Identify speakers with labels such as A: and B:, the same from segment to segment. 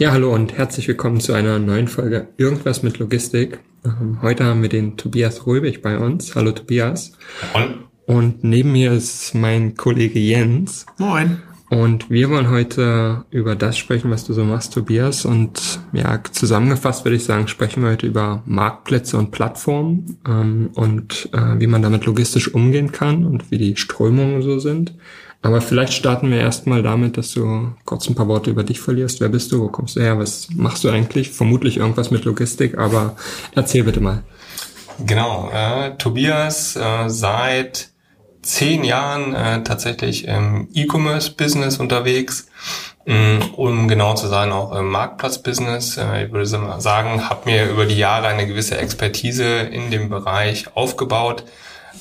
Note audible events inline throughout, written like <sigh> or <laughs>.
A: Ja, hallo und herzlich willkommen zu einer neuen Folge Irgendwas mit Logistik. Ähm, heute haben wir den Tobias Röbig bei uns. Hallo Tobias.
B: Moin.
A: Und neben mir ist mein Kollege Jens.
C: Moin.
A: Und wir wollen heute über das sprechen, was du so machst, Tobias. Und ja, zusammengefasst würde ich sagen, sprechen wir heute über Marktplätze und Plattformen ähm, und äh, wie man damit logistisch umgehen kann und wie die Strömungen so sind. Aber vielleicht starten wir erstmal damit, dass du kurz ein paar Worte über dich verlierst. Wer bist du? Wo kommst du her? Was machst du eigentlich? Vermutlich irgendwas mit Logistik, aber erzähl bitte mal.
B: Genau, äh, Tobias äh, seit zehn Jahren äh, tatsächlich im E-Commerce-Business unterwegs, mh, um genau zu sein auch im Marktplatz-Business. Äh, ich würde sagen, habe mir über die Jahre eine gewisse Expertise in dem Bereich aufgebaut.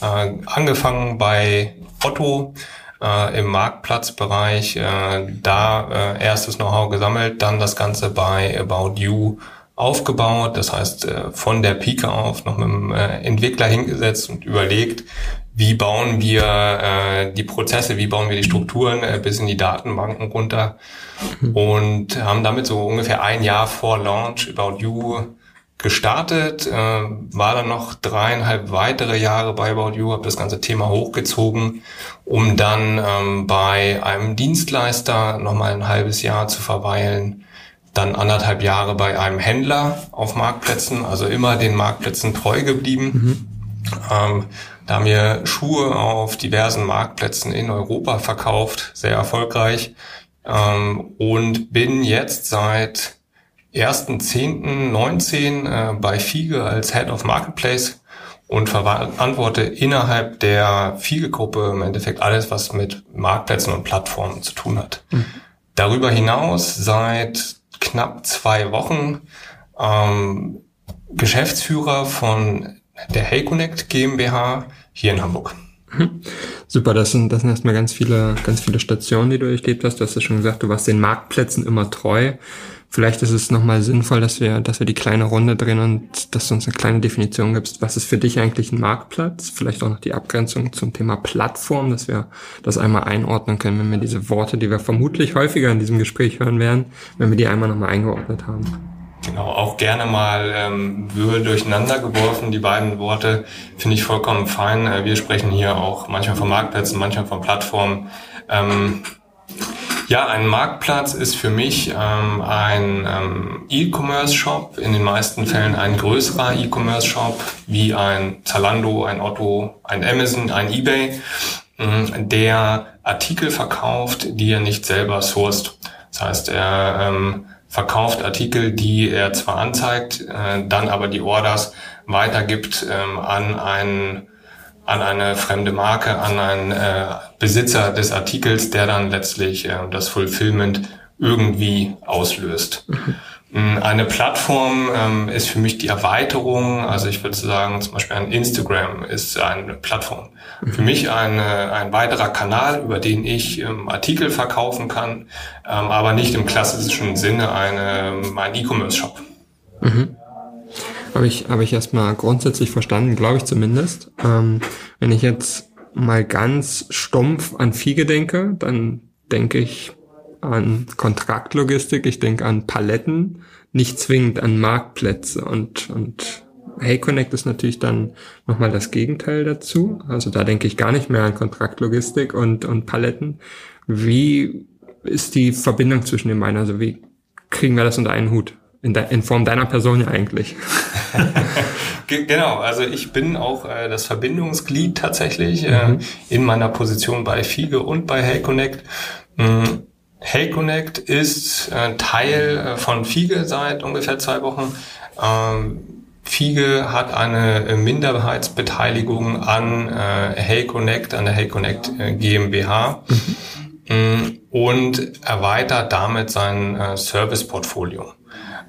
B: Äh, angefangen bei Otto, äh, im Marktplatzbereich, äh, da äh, erstes Know-how gesammelt, dann das Ganze bei About You aufgebaut, das heißt äh, von der Pike auf noch mit dem äh, Entwickler hingesetzt und überlegt, wie bauen wir äh, die Prozesse, wie bauen wir die Strukturen äh, bis in die Datenbanken runter. Und haben damit so ungefähr ein Jahr vor Launch About You gestartet, äh, war dann noch dreieinhalb weitere Jahre bei About You, habe das ganze Thema hochgezogen, um dann ähm, bei einem Dienstleister nochmal ein halbes Jahr zu verweilen, dann anderthalb Jahre bei einem Händler auf Marktplätzen, also immer den Marktplätzen treu geblieben. Mhm. Ähm, da haben wir Schuhe auf diversen Marktplätzen in Europa verkauft, sehr erfolgreich. Ähm, und bin jetzt seit 1.10.19 äh, bei Fiege als Head of Marketplace und verantworte innerhalb der Fiege-Gruppe im Endeffekt alles, was mit Marktplätzen und Plattformen zu tun hat. Mhm. Darüber hinaus seit knapp zwei Wochen ähm, Geschäftsführer von der Hey Connect GmbH hier in Hamburg.
A: Mhm. Super, das sind, das sind erstmal ganz viele, ganz viele Stationen, die du durchlebt hast. Du hast ja schon gesagt, du warst den Marktplätzen immer treu. Vielleicht ist es nochmal sinnvoll, dass wir, dass wir die kleine Runde drehen und dass du uns eine kleine Definition gibst. Was ist für dich eigentlich ein Marktplatz? Vielleicht auch noch die Abgrenzung zum Thema Plattform, dass wir das einmal einordnen können, wenn wir diese Worte, die wir vermutlich häufiger in diesem Gespräch hören werden, wenn wir die einmal nochmal eingeordnet haben.
B: Genau, auch gerne mal ähm, Würhe durcheinander geworfen. Die beiden Worte finde ich vollkommen fein. Äh, wir sprechen hier auch manchmal von Marktplätzen, manchmal von Plattformen. Ähm, ja, ein Marktplatz ist für mich ähm, ein ähm, E-Commerce-Shop, in den meisten Fällen ein größerer E-Commerce-Shop, wie ein Zalando, ein Otto, ein Amazon, ein eBay, äh, der Artikel verkauft, die er nicht selber sourced. Das heißt, er ähm, verkauft Artikel, die er zwar anzeigt, äh, dann aber die Orders weitergibt ähm, an einen an eine fremde Marke, an einen äh, Besitzer des Artikels, der dann letztlich äh, das Fulfillment irgendwie auslöst. Mhm. Eine Plattform ähm, ist für mich die Erweiterung, also ich würde sagen, zum Beispiel ein Instagram ist eine Plattform. Für mhm. mich eine, ein weiterer Kanal, über den ich ähm, Artikel verkaufen kann, ähm, aber nicht im klassischen Sinne eine, ein E-Commerce-Shop.
A: Mhm. Habe ich, habe ich erstmal grundsätzlich verstanden, glaube ich zumindest. Ähm, wenn ich jetzt mal ganz stumpf an Fiege denke, dann denke ich an Kontraktlogistik, ich denke an Paletten, nicht zwingend an Marktplätze und, und Hey Connect ist natürlich dann nochmal das Gegenteil dazu. Also da denke ich gar nicht mehr an Kontraktlogistik und, und Paletten. Wie ist die Verbindung zwischen den beiden? Also wie kriegen wir das unter einen Hut? In, de, in Form deiner Person ja eigentlich. <laughs>
B: genau, also ich bin auch äh, das Verbindungsglied tatsächlich äh, mhm. in meiner Position bei Fiege und bei Hey Connect. Mhm. Hey Connect ist äh, Teil äh, von Fiege seit ungefähr zwei Wochen. Ähm, Fiege hat eine Minderheitsbeteiligung an äh, Hey Connect, an der Hey Connect äh, GmbH. Mhm. Mm, und erweitert damit sein äh, Service-Portfolio.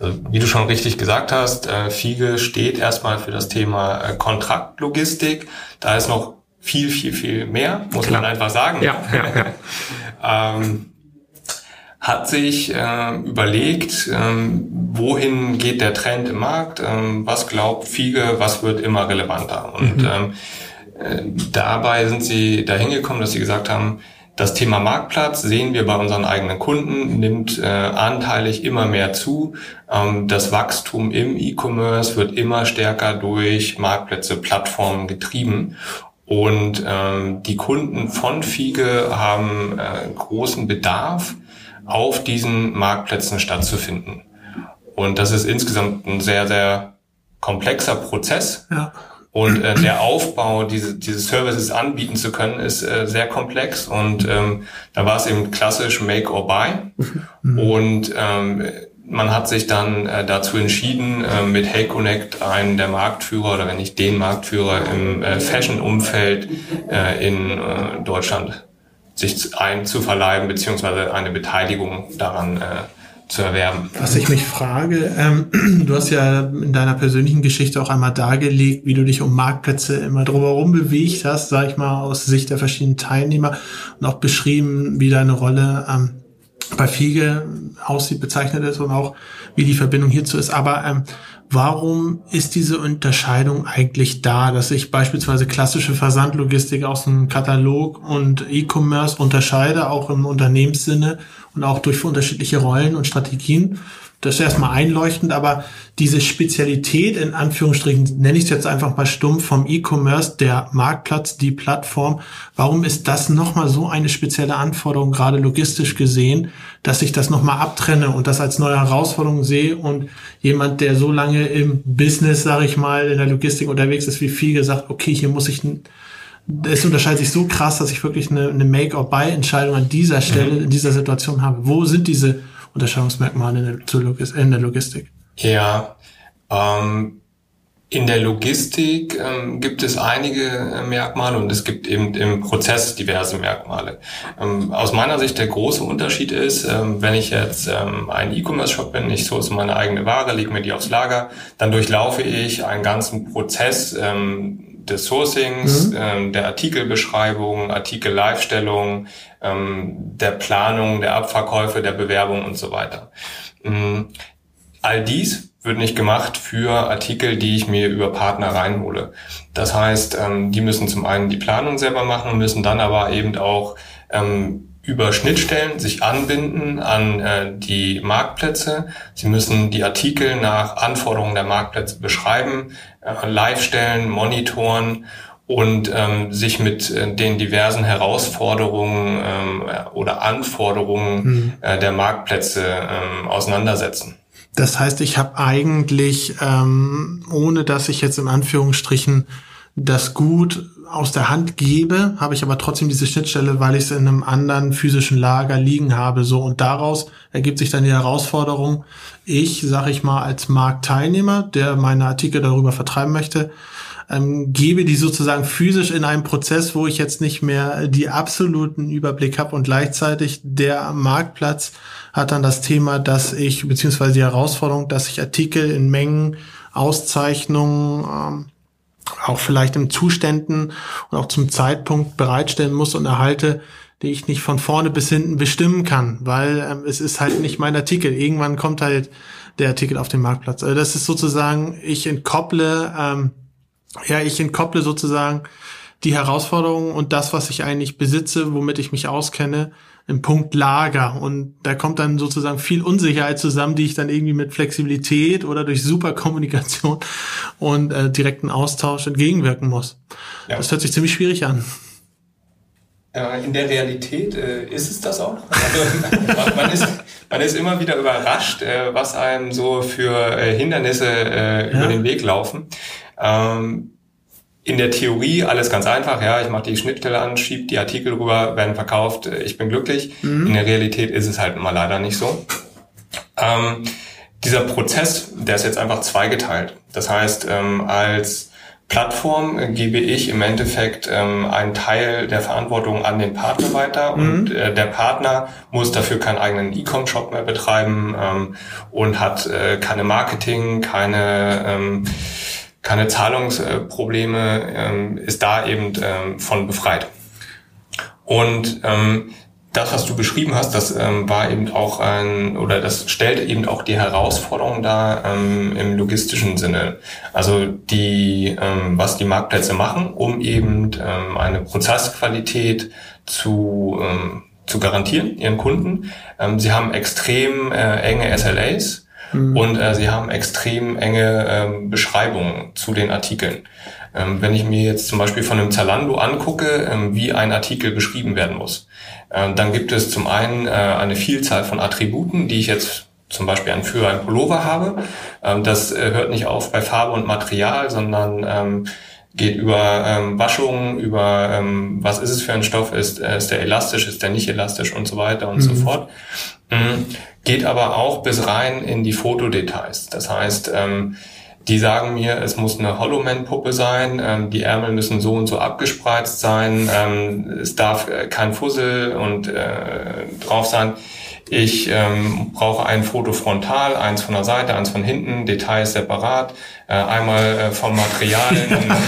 B: Also, wie du schon richtig gesagt hast, äh, Fiege steht erstmal für das Thema äh, Kontraktlogistik. Da ist noch viel, viel, viel mehr, muss Klar. man einfach sagen.
A: Ja, ja,
B: ja. <laughs> ähm, hat sich äh, überlegt, ähm, wohin geht der Trend im Markt, ähm, was glaubt Fiege, was wird immer relevanter. Und mhm. ähm, äh, dabei sind sie dahin gekommen, dass sie gesagt haben, das Thema Marktplatz sehen wir bei unseren eigenen Kunden, nimmt äh, anteilig immer mehr zu. Ähm, das Wachstum im E-Commerce wird immer stärker durch Marktplätze, Plattformen getrieben. Und ähm, die Kunden von Fiege haben äh, großen Bedarf, auf diesen Marktplätzen stattzufinden. Und das ist insgesamt ein sehr, sehr komplexer Prozess. Ja. Und äh, der Aufbau, diese, diese Services anbieten zu können, ist äh, sehr komplex. Und ähm, da war es eben klassisch Make or Buy. Mhm. Und ähm, man hat sich dann äh, dazu entschieden, äh, mit Hey Connect einen der Marktführer oder wenn nicht den Marktführer im äh, Fashion-Umfeld äh, in äh, Deutschland sich einzuverleiben, beziehungsweise eine Beteiligung daran äh, zu erwerben.
C: Was ich mich frage, ähm, <clears throat> du hast ja in deiner persönlichen Geschichte auch einmal dargelegt, wie du dich um Marktplätze immer drumherum bewegt hast, sag ich mal, aus Sicht der verschiedenen Teilnehmer und auch beschrieben, wie deine Rolle ähm, bei Fiege aussieht, bezeichnet ist und auch wie die Verbindung hierzu ist. Aber ähm, warum ist diese Unterscheidung eigentlich da, dass ich beispielsweise klassische Versandlogistik aus dem Katalog und E-Commerce unterscheide, auch im Unternehmenssinne und auch durch unterschiedliche Rollen und Strategien? Das ist erstmal einleuchtend, aber diese Spezialität in Anführungsstrichen, nenne ich es jetzt einfach mal stumpf vom E-Commerce, der Marktplatz, die Plattform, warum ist das nochmal so eine spezielle Anforderung, gerade logistisch gesehen, dass ich das nochmal abtrenne und das als neue Herausforderung sehe und jemand, der so lange im Business, sage ich mal, in der Logistik unterwegs ist, wie viel gesagt, okay, hier muss ich es unterscheidet sich so krass, dass ich wirklich eine, eine Make-or-Buy-Entscheidung an dieser Stelle, mhm. in dieser Situation habe. Wo sind diese Unterscheidungsmerkmale in der, in der Logistik?
B: Ja, ähm, in der Logistik ähm, gibt es einige äh, Merkmale und es gibt eben im Prozess diverse Merkmale. Ähm, aus meiner Sicht der große Unterschied ist, ähm, wenn ich jetzt ähm, ein E-Commerce-Shop bin, ich source meine eigene Ware, lege mir die aufs Lager, dann durchlaufe ich einen ganzen Prozess ähm, des Sourcings, mhm. ähm, der Artikelbeschreibung, Artikel-Live-Stellung, ähm, der Planung, der Abverkäufe, der Bewerbung und so weiter. Ähm, all dies wird nicht gemacht für Artikel, die ich mir über Partner reinhole. Das heißt, ähm, die müssen zum einen die Planung selber machen, müssen dann aber eben auch ähm, über Schnittstellen sich anbinden an äh, die Marktplätze. Sie müssen die Artikel nach Anforderungen der Marktplätze beschreiben, äh, live stellen, monitoren und ähm, sich mit äh, den diversen Herausforderungen ähm, oder Anforderungen mhm. äh, der Marktplätze ähm, auseinandersetzen.
C: Das heißt, ich habe eigentlich, ähm, ohne dass ich jetzt in Anführungsstrichen das Gut aus der Hand gebe, habe ich aber trotzdem diese Schnittstelle, weil ich es in einem anderen physischen Lager liegen habe. So und daraus ergibt sich dann die Herausforderung. Ich, sage ich mal, als Marktteilnehmer, der meine Artikel darüber vertreiben möchte, ähm, gebe die sozusagen physisch in einem Prozess, wo ich jetzt nicht mehr die absoluten Überblick habe und gleichzeitig der Marktplatz hat dann das Thema, dass ich, beziehungsweise die Herausforderung, dass ich Artikel in Mengen, Auszeichnungen, ähm, auch vielleicht in Zuständen und auch zum Zeitpunkt bereitstellen muss und erhalte, die ich nicht von vorne bis hinten bestimmen kann, weil ähm, es ist halt nicht mein Artikel. Irgendwann kommt halt der Artikel auf den Marktplatz. Also das ist sozusagen, ich entkopple ähm, ja, ich entkopple sozusagen die Herausforderungen und das, was ich eigentlich besitze, womit ich mich auskenne, im Punkt Lager. Und da kommt dann sozusagen viel Unsicherheit zusammen, die ich dann irgendwie mit Flexibilität oder durch Superkommunikation und äh, direkten Austausch entgegenwirken muss. Ja. Das hört sich ziemlich schwierig an.
B: In der Realität äh, ist es das auch. Also, <laughs> man, ist, man ist immer wieder überrascht, äh, was einem so für äh, Hindernisse äh, ja. über den Weg laufen. Ähm, in der Theorie alles ganz einfach, ja, ich mache die Schnittstelle an, schiebe die Artikel rüber, werden verkauft, äh, ich bin glücklich. Mhm. In der Realität ist es halt mal leider nicht so. Ähm, dieser Prozess, der ist jetzt einfach zweigeteilt. Das heißt, ähm, als Plattform gebe ich im Endeffekt ähm, einen Teil der Verantwortung an den Partner weiter mhm. und äh, der Partner muss dafür keinen eigenen E-Com-Shop mehr betreiben ähm, und hat äh, keine Marketing, keine ähm, keine Zahlungsprobleme, ähm, ist da eben ähm, von befreit. Und ähm, das, was du beschrieben hast, das ähm, war eben auch ein, oder das stellte eben auch die Herausforderung dar ähm, im logistischen Sinne. Also die, ähm, was die Marktplätze machen, um eben ähm, eine Prozessqualität zu, ähm, zu garantieren, ihren Kunden. Ähm, sie haben extrem äh, enge SLAs mhm. und äh, sie haben extrem enge ähm, Beschreibungen zu den Artikeln. Ähm, wenn ich mir jetzt zum Beispiel von einem Zalando angucke, ähm, wie ein Artikel beschrieben werden muss, äh, dann gibt es zum einen äh, eine Vielzahl von Attributen, die ich jetzt zum Beispiel für ein Pullover habe. Ähm, das äh, hört nicht auf bei Farbe und Material, sondern geht über ähm, Waschung, über ähm, was ist es für ein Stoff, ist, äh, ist der elastisch, ist der nicht elastisch und so weiter und mhm. so fort. Mhm. Geht aber auch bis rein in die Fotodetails. Das heißt, ähm, die sagen mir, es muss eine Hollowman-Puppe sein, ähm, die Ärmel müssen so und so abgespreizt sein, ähm, es darf äh, kein Fussel und äh, drauf sein. Ich ähm, brauche ein Foto frontal, eins von der Seite, eins von hinten, Details separat, äh, einmal äh, vom Material,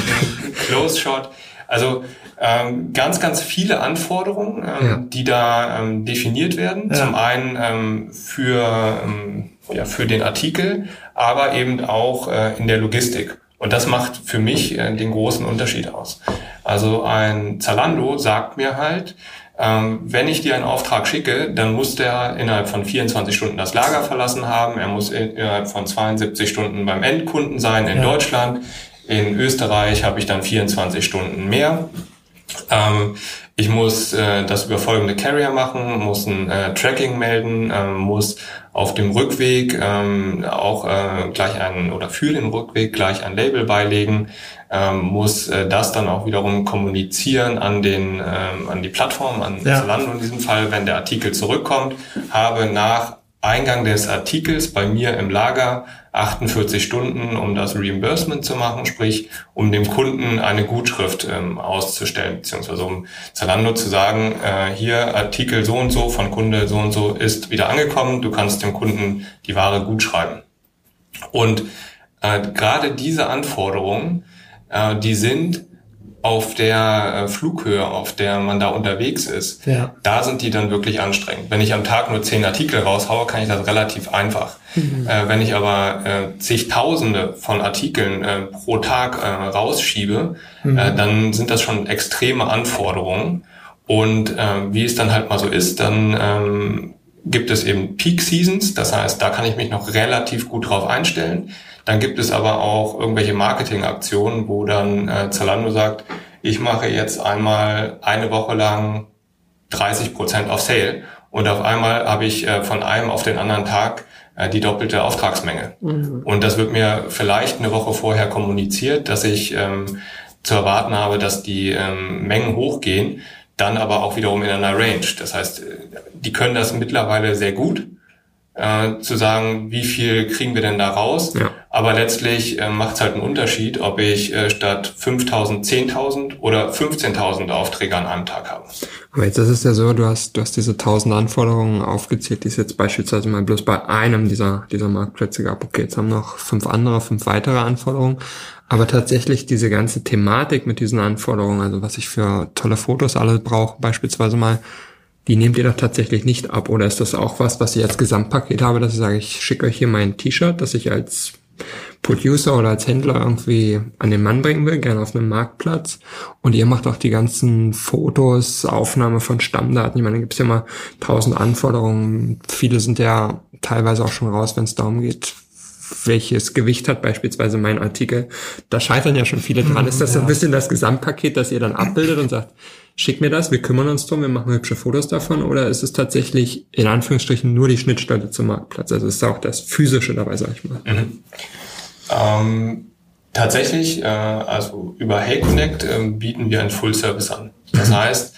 B: <laughs> Close Shot. Also ähm, ganz, ganz viele Anforderungen, ähm, ja. die da ähm, definiert werden. Ja. Zum einen ähm, für, ähm, ja, für den Artikel, aber eben auch äh, in der Logistik. Und das macht für mich äh, den großen Unterschied aus. Also ein Zalando sagt mir halt, ähm, wenn ich dir einen Auftrag schicke, dann muss der innerhalb von 24 Stunden das Lager verlassen haben. Er muss innerhalb von 72 Stunden beim Endkunden sein in ja. Deutschland. In Österreich habe ich dann 24 Stunden mehr. Ähm, ich muss äh, das über folgende Carrier machen, muss ein äh, Tracking melden, äh, muss auf dem Rückweg ähm, auch äh, gleich ein oder für den Rückweg gleich ein Label beilegen, ähm, muss äh, das dann auch wiederum kommunizieren an den ähm, an die Plattform, an ja. Zalando in diesem Fall, wenn der Artikel zurückkommt, habe nach Eingang des Artikels bei mir im Lager 48 Stunden, um das Reimbursement zu machen, sprich um dem Kunden eine Gutschrift ähm, auszustellen, beziehungsweise um Zalando zu sagen, äh, hier Artikel so und so von Kunde so und so ist wieder angekommen, du kannst dem Kunden die Ware gut schreiben. Und äh, gerade diese Anforderungen, äh, die sind auf der äh, Flughöhe, auf der man da unterwegs ist, ja. da sind die dann wirklich anstrengend. Wenn ich am Tag nur zehn Artikel raushaue, kann ich das relativ einfach. Mhm. Äh, wenn ich aber äh, zigtausende von Artikeln äh, pro Tag äh, rausschiebe, mhm. äh, dann sind das schon extreme Anforderungen. Und äh, wie es dann halt mal so ist, dann ähm, gibt es eben Peak Seasons, das heißt, da kann ich mich noch relativ gut drauf einstellen. Dann gibt es aber auch irgendwelche Marketingaktionen, wo dann äh, Zalando sagt, ich mache jetzt einmal eine Woche lang 30 Prozent auf Sale und auf einmal habe ich äh, von einem auf den anderen Tag äh, die doppelte Auftragsmenge. Mhm. Und das wird mir vielleicht eine Woche vorher kommuniziert, dass ich ähm, zu erwarten habe, dass die ähm, Mengen hochgehen, dann aber auch wiederum in einer Range. Das heißt, äh, die können das mittlerweile sehr gut äh, zu sagen, wie viel kriegen wir denn da raus. Ja. Aber letztlich äh, macht es halt einen Unterschied, ob ich äh, statt 5.000 10.000 oder 15.000 Aufträge an einem Tag habe.
A: Aber jetzt ist es ja so, du hast, du hast diese 1.000 Anforderungen aufgezählt, die es jetzt beispielsweise mal bloß bei einem dieser, dieser Marktplätze gab. Okay, jetzt haben noch fünf andere, fünf weitere Anforderungen. Aber tatsächlich diese ganze Thematik mit diesen Anforderungen, also was ich für tolle Fotos alle brauche, beispielsweise mal die nehmt ihr doch tatsächlich nicht ab. Oder ist das auch was, was ich als Gesamtpaket habe, dass ich sage, ich schicke euch hier mein T-Shirt, das ich als Producer oder als Händler irgendwie an den Mann bringen will, gerne auf einem Marktplatz. Und ihr macht auch die ganzen Fotos, Aufnahme von Stammdaten. Ich meine, da gibt es ja immer tausend Anforderungen. Viele sind ja teilweise auch schon raus, wenn es darum geht, welches Gewicht hat beispielsweise mein Artikel. Da scheitern ja schon viele dran. Ist das ja. ein bisschen das Gesamtpaket, das ihr dann abbildet und sagt, schick mir das, wir kümmern uns drum, wir machen hübsche Fotos davon, oder ist es tatsächlich in Anführungsstrichen nur die Schnittstelle zum Marktplatz? Also ist auch das Physische dabei, sag ich mal. Mhm.
B: Ähm, tatsächlich, äh, also über HeyConnect äh, bieten wir einen Full-Service an. Das mhm. heißt,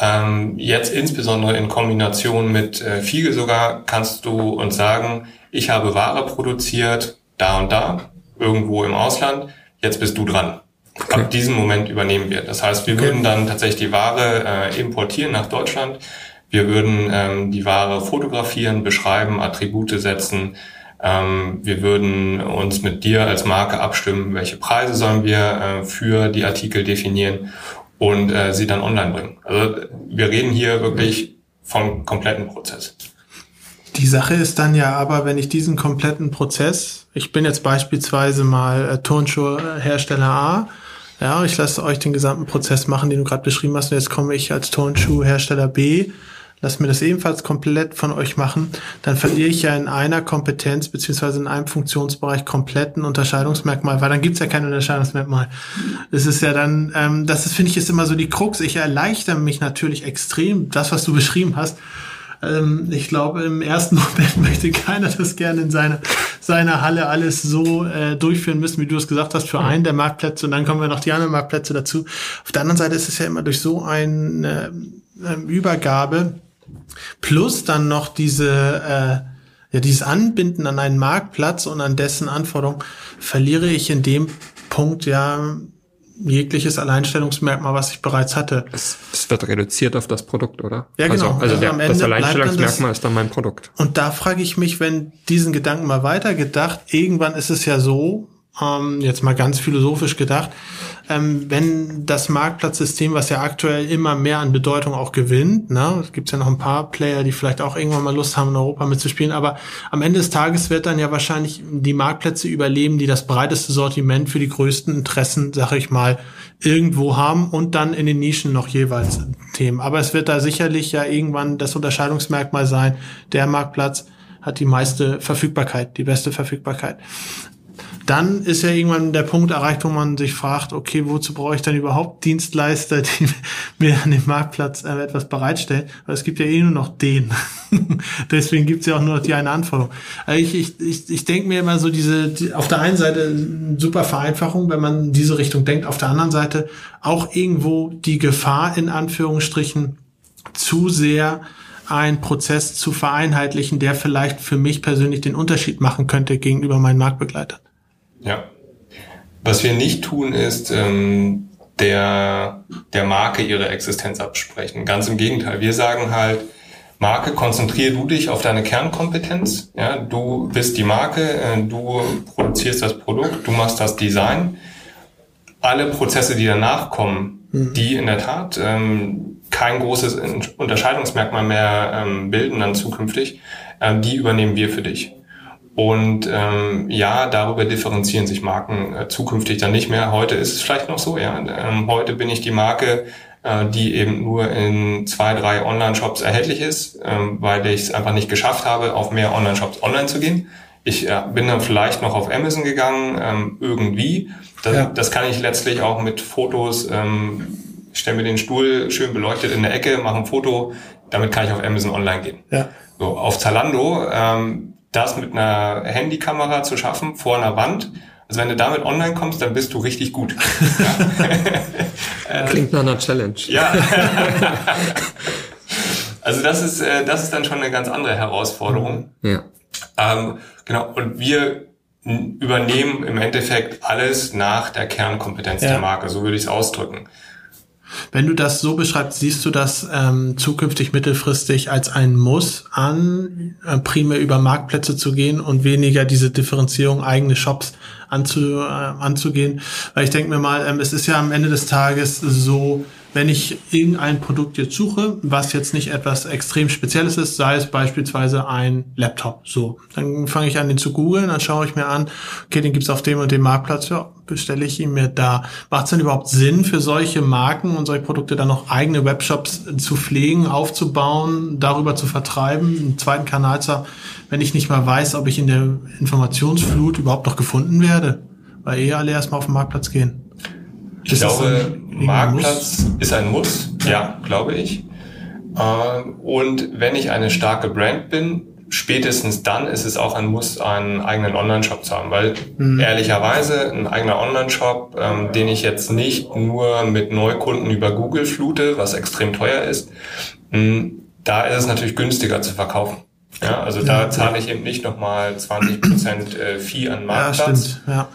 B: ähm, jetzt insbesondere in Kombination mit äh, Fiege sogar kannst du uns sagen, ich habe Ware produziert, da und da, irgendwo im Ausland, jetzt bist du dran. Okay. Ab diesem Moment übernehmen wir. Das heißt, wir okay. würden dann tatsächlich die Ware äh, importieren nach Deutschland. Wir würden ähm, die Ware fotografieren, beschreiben, Attribute setzen. Ähm, wir würden uns mit dir als Marke abstimmen, welche Preise sollen wir äh, für die Artikel definieren und äh, sie dann online bringen. Also wir reden hier wirklich vom kompletten Prozess.
C: Die Sache ist dann ja aber, wenn ich diesen kompletten Prozess, ich bin jetzt beispielsweise mal äh, Turnschuhhersteller A, ja, ich lasse euch den gesamten Prozess machen, den du gerade beschrieben hast, und jetzt komme ich als Turnschuhhersteller B, lass mir das ebenfalls komplett von euch machen, dann verliere ich ja in einer Kompetenz beziehungsweise in einem Funktionsbereich kompletten Unterscheidungsmerkmal, weil dann gibt's ja kein Unterscheidungsmerkmal. Das ist ja dann, ähm, das ist, finde ich, ist immer so die Krux. Ich erleichter mich natürlich extrem, das, was du beschrieben hast, ähm, ich glaube, im ersten <laughs> Moment möchte keiner das gerne in seiner seiner Halle alles so äh, durchführen müssen, wie du es gesagt hast, für einen der Marktplätze und dann kommen wir noch die anderen Marktplätze dazu. Auf der anderen Seite ist es ja immer durch so eine äh, Übergabe plus dann noch diese äh, ja, dieses Anbinden an einen Marktplatz und an dessen Anforderungen verliere ich in dem Punkt ja jegliches Alleinstellungsmerkmal, was ich bereits hatte.
A: Es, es wird reduziert auf das Produkt, oder?
C: Ja, genau.
A: Also, also, also der, das Alleinstellungsmerkmal das, ist dann mein Produkt.
C: Und da frage ich mich, wenn diesen Gedanken mal weitergedacht, irgendwann ist es ja so, ähm, jetzt mal ganz philosophisch gedacht, ähm, wenn das Marktplatzsystem, was ja aktuell immer mehr an Bedeutung auch gewinnt, ne, es gibt ja noch ein paar Player, die vielleicht auch irgendwann mal Lust haben, in Europa mitzuspielen, aber am Ende des Tages wird dann ja wahrscheinlich die Marktplätze überleben, die das breiteste Sortiment für die größten Interessen, sag ich mal, irgendwo haben und dann in den Nischen noch jeweils Themen. Aber es wird da sicherlich ja irgendwann das Unterscheidungsmerkmal sein, der Marktplatz hat die meiste Verfügbarkeit, die beste Verfügbarkeit dann ist ja irgendwann der Punkt erreicht, wo man sich fragt, okay, wozu brauche ich dann überhaupt Dienstleister, <laughs> die mir an dem Marktplatz äh, etwas bereitstellen? Weil es gibt ja eh nur noch den. <laughs> Deswegen gibt es ja auch nur noch die eine Anforderung. Also ich, ich, ich, ich denke mir immer so diese, die, auf der einen Seite super Vereinfachung, wenn man in diese Richtung denkt, auf der anderen Seite auch irgendwo die Gefahr in Anführungsstrichen zu sehr einen Prozess zu vereinheitlichen, der vielleicht für mich persönlich den Unterschied machen könnte gegenüber meinen Marktbegleitern.
B: Ja. Was wir nicht tun, ist ähm, der, der Marke ihre Existenz absprechen. Ganz im Gegenteil. Wir sagen halt, Marke, konzentriere du dich auf deine Kernkompetenz. Ja, du bist die Marke, äh, du produzierst das Produkt, du machst das Design. Alle Prozesse, die danach kommen, mhm. die in der Tat ähm, kein großes Unterscheidungsmerkmal mehr ähm, bilden dann zukünftig, äh, die übernehmen wir für dich. Und ähm, ja, darüber differenzieren sich Marken äh, zukünftig dann nicht mehr. Heute ist es vielleicht noch so, ja. Ähm, heute bin ich die Marke, äh, die eben nur in zwei, drei Online-Shops erhältlich ist, ähm, weil ich es einfach nicht geschafft habe, auf mehr Online-Shops online zu gehen. Ich äh, bin dann vielleicht noch auf Amazon gegangen, ähm, irgendwie. Das, ja. das kann ich letztlich auch mit Fotos, ähm, stelle mir den Stuhl schön beleuchtet in der Ecke, mache ein Foto, damit kann ich auf Amazon online gehen. Ja. So, auf Zalando ähm, das mit einer Handykamera zu schaffen vor einer Wand. Also wenn du damit online kommst, dann bist du richtig gut. <laughs>
A: Klingt nach einer Challenge.
B: Ja. <laughs> also das ist, äh, das ist dann schon eine ganz andere Herausforderung. Ja. Ähm, genau. Und wir übernehmen im Endeffekt alles nach der Kernkompetenz ja. der Marke. So würde ich es ausdrücken.
C: Wenn du das so beschreibst, siehst du das ähm, zukünftig mittelfristig als ein Muss an, äh, primär über Marktplätze zu gehen und weniger diese Differenzierung eigene Shops anzu, äh, anzugehen? Weil ich denke mir mal, ähm, es ist ja am Ende des Tages so, wenn ich irgendein Produkt jetzt suche, was jetzt nicht etwas extrem Spezielles ist, sei es beispielsweise ein Laptop, so, dann fange ich an, den zu googeln, dann schaue ich mir an, okay, den gibt's auf dem und dem Marktplatz, ja, bestelle ich ihn mir da. Macht es denn überhaupt Sinn für solche Marken und solche Produkte dann noch eigene Webshops zu pflegen, aufzubauen, darüber zu vertreiben, einen zweiten Kanal zu wenn ich nicht mal weiß, ob ich in der Informationsflut überhaupt noch gefunden werde? Weil eh alle erstmal auf den Marktplatz gehen.
B: Ich ist glaube, Marktplatz ist ein Muss, ja, glaube ich. Ähm, und wenn ich eine starke Brand bin, spätestens dann ist es auch ein Muss, einen eigenen Online-Shop zu haben, weil mhm. ehrlicherweise ein eigener Online-Shop, ähm, den ich jetzt nicht nur mit Neukunden über Google flute, was extrem teuer ist, mh, hm, da ist es natürlich günstiger zu verkaufen. Ja, also da zahle ich eben nicht nochmal 20% äh, Fee an Marktplatz. Ja, stimmt. Ja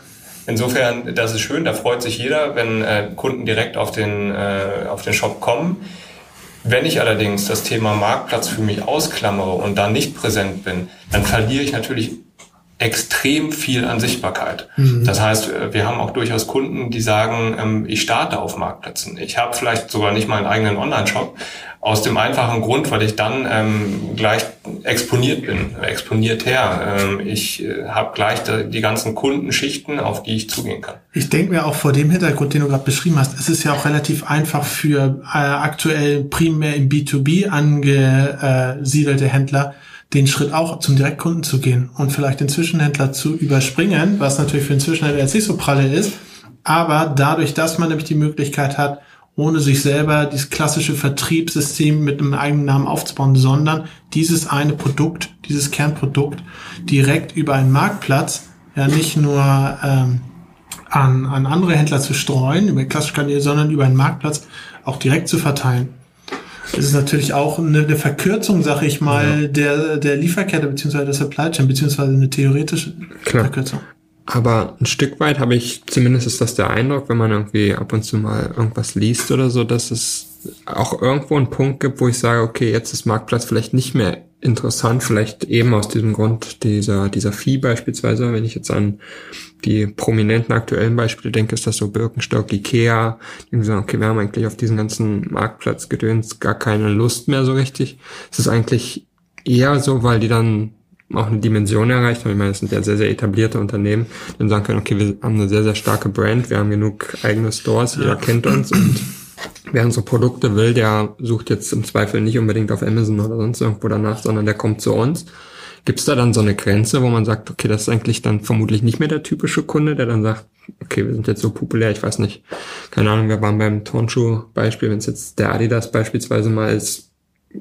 B: Insofern, das ist schön, da freut sich jeder, wenn äh, Kunden direkt auf den, äh, auf den Shop kommen. Wenn ich allerdings das Thema Marktplatz für mich ausklammere und da nicht präsent bin, dann verliere ich natürlich extrem viel an Sichtbarkeit. Mhm. Das heißt, äh, wir haben auch durchaus Kunden, die sagen, ähm, ich starte auf Marktplätzen. Ich habe vielleicht sogar nicht mal einen eigenen Online-Shop, aus dem einfachen Grund, weil ich dann ähm, gleich exponiert bin, exponiert her. Ähm, ich äh, habe gleich die, die ganzen Kundenschichten, auf die ich zugehen kann.
C: Ich denke mir auch vor dem Hintergrund, den du gerade beschrieben hast, es ist ja auch relativ einfach für äh, aktuell primär im B2B angesiedelte Händler, den Schritt auch zum Direktkunden zu gehen und vielleicht den Zwischenhändler zu überspringen, was natürlich für den Zwischenhändler jetzt nicht so pralle ist. Aber dadurch, dass man nämlich die Möglichkeit hat, ohne sich selber dieses klassische Vertriebssystem mit einem eigenen Namen aufzubauen, sondern dieses eine Produkt, dieses Kernprodukt direkt über einen Marktplatz ja nicht nur ähm, an, an andere Händler zu streuen, über klassische Kanäle, sondern über einen Marktplatz auch direkt zu verteilen. Das ist natürlich auch eine, eine Verkürzung, sag ich mal, ja. der, der Lieferkette beziehungsweise der Supply Chain, beziehungsweise eine theoretische Klar. Verkürzung.
A: Aber ein Stück weit habe ich, zumindest ist das der Eindruck, wenn man irgendwie ab und zu mal irgendwas liest oder so, dass es auch irgendwo einen Punkt gibt, wo ich sage, okay, jetzt ist Marktplatz vielleicht nicht mehr interessant, vielleicht eben aus diesem Grund dieser, dieser Vieh beispielsweise, wenn ich jetzt an die prominenten aktuellen Beispiele denke, ist das so Birkenstock, Ikea, die sagen, okay, wir haben eigentlich auf diesen ganzen Marktplatzgedöns gar keine Lust mehr so richtig. Es ist eigentlich eher so, weil die dann auch eine Dimension erreicht haben. Ich meine, das sind ja sehr, sehr etablierte Unternehmen, die dann sagen können, okay, wir haben eine sehr, sehr starke Brand, wir haben genug eigene Stores, jeder kennt uns und wer unsere Produkte will, der sucht jetzt im Zweifel nicht unbedingt auf Amazon oder sonst irgendwo danach, sondern der kommt zu uns. Gibt es da dann so eine Grenze, wo man sagt, okay, das ist eigentlich dann vermutlich nicht mehr der typische Kunde, der dann sagt, okay, wir sind jetzt so populär, ich weiß nicht, keine Ahnung, wir waren beim Turnschuh-Beispiel, wenn es jetzt der Adidas beispielsweise mal ist,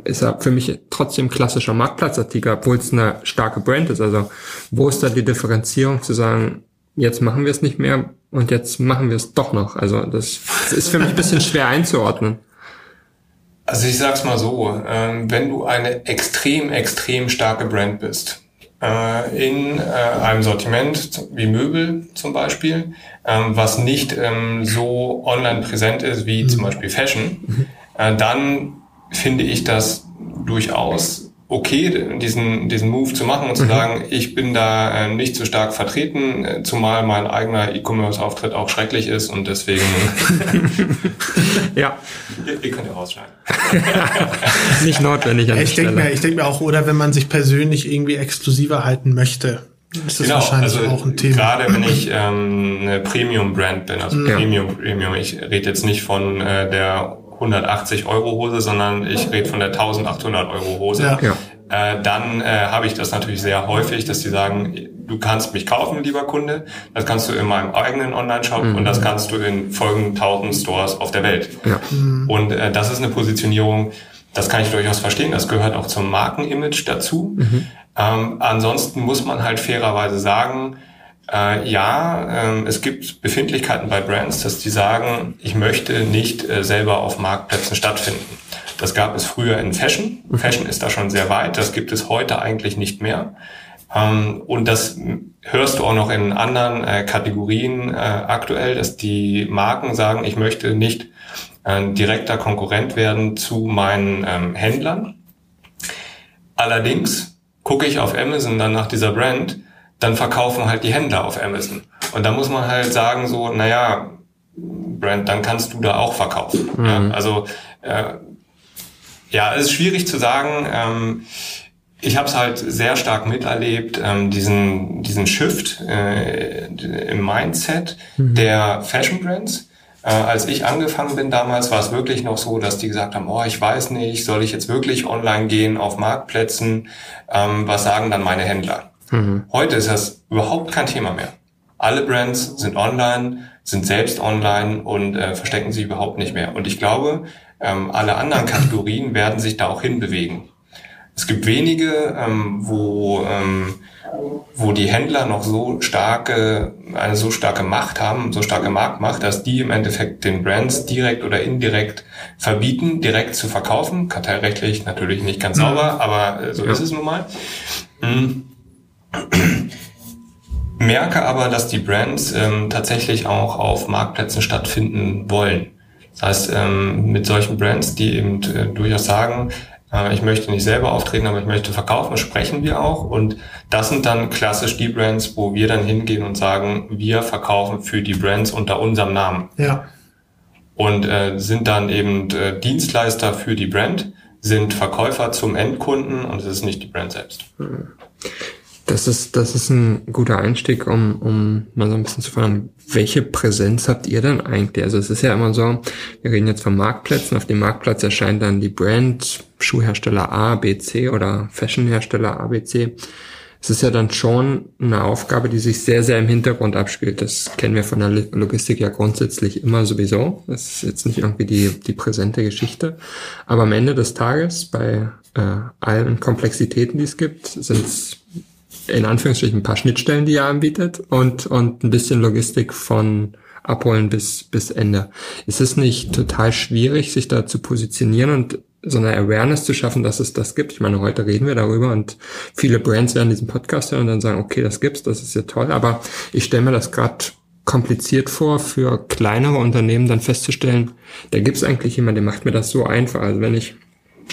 A: ist er für mich trotzdem klassischer Marktplatzartikel, obwohl es eine starke Brand ist. Also wo ist da die Differenzierung zu sagen, jetzt machen wir es nicht mehr und jetzt machen wir es doch noch? Also das ist für mich ein bisschen schwer einzuordnen.
B: Also ich sag's mal so, ähm, wenn du eine extrem, extrem starke Brand bist, äh, in äh, einem Sortiment wie Möbel zum Beispiel, ähm, was nicht ähm, so online präsent ist wie zum Beispiel Fashion, mhm. äh, dann finde ich das durchaus okay, diesen, diesen Move zu machen und zu mhm. sagen, ich bin da äh, nicht so stark vertreten, äh, zumal mein eigener E-Commerce-Auftritt auch schrecklich ist und deswegen. <laughs>
A: ja.
B: Ihr, ihr, könnt ja rausschneiden. <laughs>
A: nicht notwendig
C: an ich denke mir, ich denke mir auch, oder wenn man sich persönlich irgendwie exklusiver halten möchte. Ist das genau, wahrscheinlich also auch ein Thema.
B: Gerade wenn ich <laughs> ähm, eine Premium-Brand bin, also ja. Premium, Premium, ich rede jetzt nicht von äh, der 180 Euro Hose, sondern ich rede von der 1800 Euro Hose. Ja. Äh, dann äh, habe ich das natürlich sehr häufig, dass die sagen, du kannst mich kaufen, lieber Kunde. Das kannst du in meinem eigenen Online-Shop mhm. und das kannst du in folgenden 1000 Stores auf der Welt. Ja. Mhm. Und äh, das ist eine Positionierung, das kann ich durchaus verstehen. Das gehört auch zum Markenimage dazu. Mhm. Ähm, ansonsten muss man halt fairerweise sagen, äh, ja, äh, es gibt Befindlichkeiten bei Brands, dass die sagen, ich möchte nicht äh, selber auf Marktplätzen stattfinden. Das gab es früher in Fashion. Mhm. Fashion ist da schon sehr weit. Das gibt es heute eigentlich nicht mehr. Ähm, und das hörst du auch noch in anderen äh, Kategorien äh, aktuell, dass die Marken sagen, ich möchte nicht ein direkter Konkurrent werden zu meinen ähm, Händlern. Allerdings gucke ich auf Amazon dann nach dieser Brand dann verkaufen halt die Händler auf Amazon. Und da muss man halt sagen so, naja, Brand, dann kannst du da auch verkaufen. Mhm. Ja, also äh, ja, es ist schwierig zu sagen. Ähm, ich habe es halt sehr stark miterlebt, ähm, diesen, diesen Shift äh, im Mindset mhm. der Fashion Brands. Äh, als ich angefangen bin damals, war es wirklich noch so, dass die gesagt haben, oh, ich weiß nicht, soll ich jetzt wirklich online gehen auf Marktplätzen? Ähm, was sagen dann meine Händler? Mhm. Heute ist das überhaupt kein Thema mehr. Alle Brands sind online, sind selbst online und äh, verstecken sich überhaupt nicht mehr. Und ich glaube, ähm, alle anderen Kategorien <laughs> werden sich da auch hinbewegen. Es gibt wenige, ähm, wo, ähm, wo die Händler noch so starke, eine so starke Macht haben, so starke Marktmacht, dass die im Endeffekt den Brands direkt oder indirekt verbieten, direkt zu verkaufen. Kartellrechtlich natürlich nicht ganz sauber, aber äh, so ja. ist es nun mal. Mhm. <clears throat> merke aber, dass die Brands ähm, tatsächlich auch auf Marktplätzen stattfinden wollen. Das heißt, ähm, mit solchen Brands, die eben äh, durchaus sagen, äh, ich möchte nicht selber auftreten, aber ich möchte verkaufen, sprechen wir auch. Und das sind dann klassisch die Brands, wo wir dann hingehen und sagen, wir verkaufen für die Brands unter unserem Namen.
C: Ja.
B: Und äh, sind dann eben äh, Dienstleister für die Brand, sind Verkäufer zum Endkunden und es ist nicht die Brand selbst.
A: Das ist, das ist ein guter Einstieg, um, um mal so ein bisschen zu fragen, welche Präsenz habt ihr denn eigentlich? Also es ist ja immer so, wir reden jetzt von Marktplätzen, auf dem Marktplatz erscheint dann die Brand, Schuhhersteller A, B, C oder Fashionhersteller A, B, C. Es ist ja dann schon eine Aufgabe, die sich sehr, sehr im Hintergrund abspielt. Das kennen wir von der Logistik ja grundsätzlich immer sowieso. Das ist jetzt nicht irgendwie die, die präsente Geschichte. Aber am Ende des Tages, bei äh, allen Komplexitäten, die es gibt, sind es in Anführungsstrichen ein paar Schnittstellen, die ihr anbietet und, und ein bisschen Logistik von abholen bis, bis Ende. Ist es nicht total schwierig, sich da zu positionieren und so eine Awareness zu schaffen, dass es das gibt? Ich meine, heute reden wir darüber und viele Brands werden diesen Podcast hören und dann sagen, okay, das gibt's, das ist ja toll, aber ich stelle mir das gerade kompliziert vor, für kleinere Unternehmen dann festzustellen, da gibt's eigentlich jemand, der macht mir das so einfach. Also wenn ich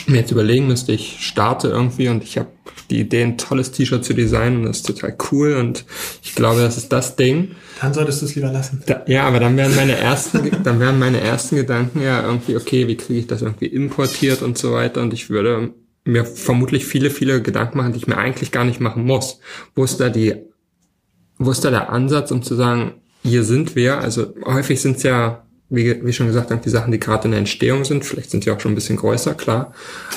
A: mir jetzt überlegen müsste, ich starte irgendwie und ich habe die Idee, ein tolles T-Shirt zu designen und das ist total cool und ich glaube, das ist das Ding.
C: Dann solltest du es lieber lassen.
A: Da, ja, aber dann wären meine ersten, dann wären meine ersten Gedanken ja irgendwie, okay, wie kriege ich das irgendwie importiert und so weiter und ich würde mir vermutlich viele, viele Gedanken machen, die ich mir eigentlich gar nicht machen muss. Wo ist da die, wo ist da der Ansatz, um zu sagen, hier sind wir, also häufig sind es ja wie, wie schon gesagt, die Sachen, die gerade in der Entstehung sind, vielleicht sind sie auch schon ein bisschen größer, klar.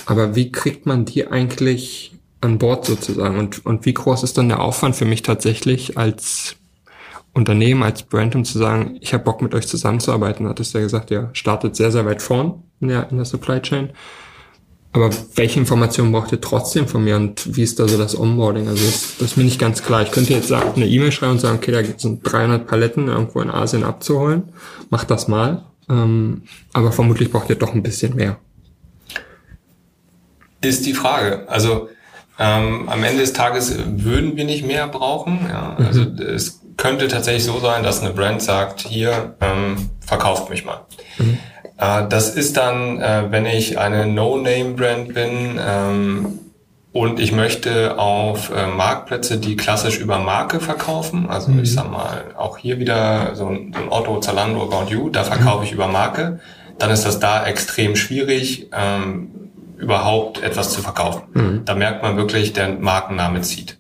A: Aber wie kriegt man die eigentlich an Bord sozusagen? Und, und wie groß ist dann der Aufwand für mich tatsächlich als Unternehmen, als Brand, um zu sagen, ich habe Bock mit euch zusammenzuarbeiten? Hattest du ja gesagt, ihr startet sehr, sehr weit vorn in der, in der Supply Chain. Aber welche Informationen braucht ihr trotzdem von mir und wie ist da so das Onboarding? Also das, das ist mir nicht ganz klar. Ich könnte jetzt eine E-Mail schreiben und sagen, okay, da sind 300 Paletten irgendwo in Asien abzuholen. Macht das mal. Ähm, aber vermutlich braucht ihr doch ein bisschen mehr.
B: Ist die Frage. Also ähm, am Ende des Tages würden wir nicht mehr brauchen. Ja? Mhm. Also es könnte tatsächlich so sein, dass eine Brand sagt, hier, ähm, verkauft mich mal. Mhm. Äh, das ist dann, äh, wenn ich eine No-Name-Brand bin ähm, und ich möchte auf äh, Marktplätze, die klassisch über Marke verkaufen, also mhm. ich sag mal, auch hier wieder so ein, so ein Otto, Zalando, About You, da verkaufe mhm. ich über Marke, dann ist das da extrem schwierig, ähm, überhaupt etwas zu verkaufen. Mhm. Da merkt man wirklich, der Markenname zieht.